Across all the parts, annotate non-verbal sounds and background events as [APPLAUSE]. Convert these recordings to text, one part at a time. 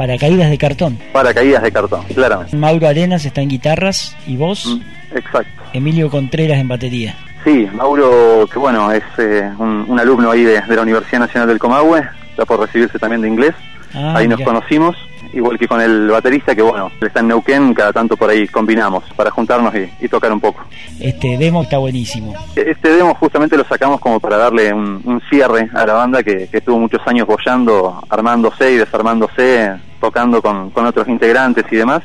Paracaídas de cartón. Paracaídas de cartón, claramente. Mauro Arenas está en guitarras y vos. Mm, exacto. Emilio Contreras en batería. Sí, Mauro, que bueno, es eh, un, alumno ahí de, la Universidad Nacional del Comahue, está por recibirse también de inglés. Ah, ahí nos conocimos igual que con el baterista que bueno, está en Neuquén, cada tanto por ahí combinamos para juntarnos y, tocar un poco. Este demo está buenísimo. Este demo justamente lo sacamos como para darle un, cierre a la banda que, estuvo muchos años bollando, armándose y desarmándose, tocando con, otros integrantes y demás.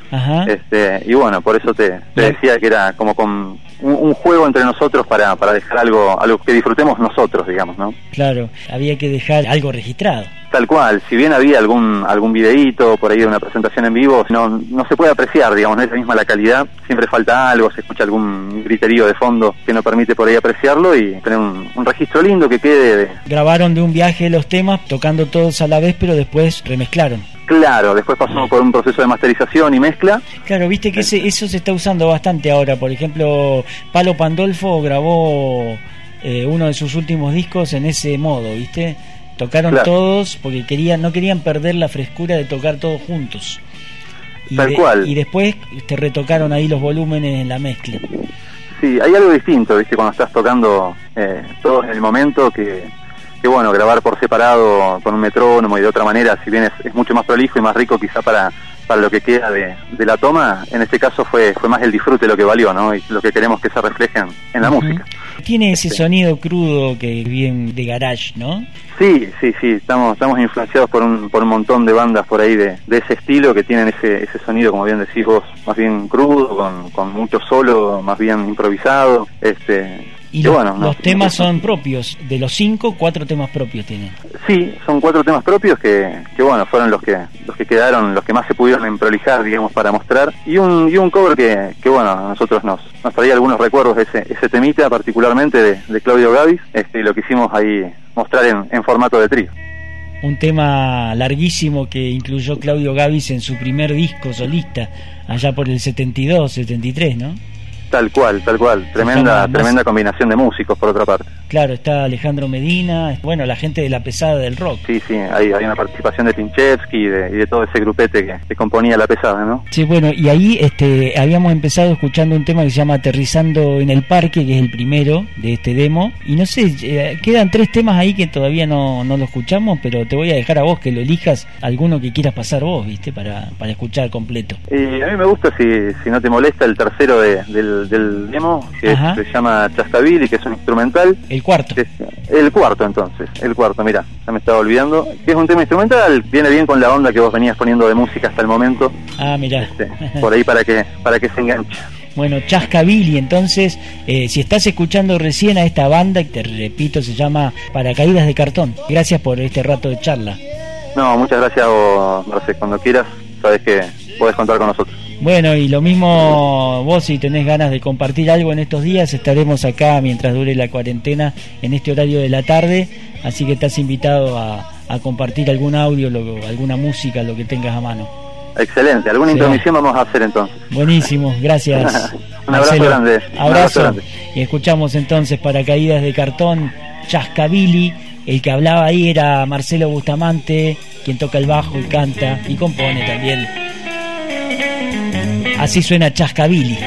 Este, y bueno, por eso te, decía que era como con un, juego entre nosotros para, para dejar algo, algo que disfrutemos nosotros, digamos, ¿no? Claro, había que dejar algo registrado. Tal cual, si bien había algún algún videíto por ahí de una presentación en vivo, no, no se puede apreciar, digamos, no es la misma la calidad, siempre falta algo, se escucha algún griterío de fondo que no permite por ahí apreciarlo y tener un, registro lindo que quede. De... Grabaron de un viaje los temas, tocando todos a la vez, pero después remezclaron. Claro, después pasamos por un proceso de masterización y mezcla. Claro, viste que eso se está usando bastante ahora. Por ejemplo, Palo Pandolfo grabó eh, uno de sus últimos discos en ese modo, ¿viste? Tocaron todos porque querían, no querían perder la frescura de tocar todos juntos. Y Tal cual. Y después te retocaron ahí los volúmenes en la mezcla. Sí, hay algo distinto, ¿viste? Cuando estás tocando eh, todos en el momento que, que, bueno, grabar por separado con un metrónomo y de otra manera, si bien es, mucho más prolijo y más rico quizá para, para lo que queda de, la toma, en este caso fue, fue más el disfrute lo que valió, ¿no? Y lo que queremos que se refleje en, la música. Tiene ese sonido crudo que viene de garage, ¿no? Sí, sí, sí, estamos, estamos influenciados por un, por un montón de bandas por ahí de, de ese estilo que tienen ese, ese sonido, como bien decís vos, más bien crudo, con, con mucho solo, más bien improvisado. Este, y los, bueno, los temas son propios, de los cinco, cuatro temas propios tienen. Sí, son cuatro temas propios que, que bueno, fueron los que los que quedaron, los que más se pudieron emprolijar, digamos, para mostrar. Y un, y un cover que, que bueno, a nosotros nos, nos traía algunos recuerdos de ese, ese temita, particularmente de, de Claudio Gavis, este, y lo quisimos ahí mostrar en, formato de trío. Un tema larguísimo que incluyó Claudio Gavis en su primer disco solista, allá por el 72, 73, ¿no? Tal cual, tal cual. Tremenda, tremenda combinación de músicos, por otra parte. Claro, está Alejandro Medina, bueno, la gente de la pesada del rock. Sí, sí, hay, hay una participación de Pinchevsky y de, todo ese grupete que, componía la pesada, ¿no? Sí, bueno, y ahí este, habíamos empezado escuchando un tema que se llama Aterrizando en el Parque, que es el primero de este demo. Y no sé, eh, quedan tres temas ahí que todavía no, no lo escuchamos, pero te voy a dejar a vos que lo elijas, alguno que quieras pasar vos, ¿viste? Para, para escuchar completo. Y a mí me gusta, si, si no te molesta, el tercero del, del demo, que se llama Chastabil y que es un instrumental. El cuarto. el cuarto, entonces. El cuarto, mira, ya me estaba olvidando. Que es un tema instrumental, viene bien con la onda que vos venías poniendo de música hasta el momento. Ah, mira. Este, por ahí para que, para que se enganche. Bueno, Chascabili, entonces, eh, si estás escuchando recién a esta banda, te repito, se llama Paracaídas de Cartón. Gracias por este rato de charla. No, muchas gracias, vos, Cuando quieras, sabes que puedes contar con nosotros. Bueno, y lo mismo vos si tenés ganas de compartir algo en estos días, estaremos acá mientras dure la cuarentena en este horario de la tarde, así que estás invitado a, compartir algún audio, alguna música, lo que tengas a mano. Excelente, alguna intromisión vamos a hacer entonces. Buenísimo, gracias. [LAUGHS] Un abrazo grande. Abrazo. Y escuchamos entonces para Caídas de Cartón, Chascabili, el que hablaba ahí era Marcelo Bustamante, quien toca el bajo y canta y compone también. Así suena Chascabili.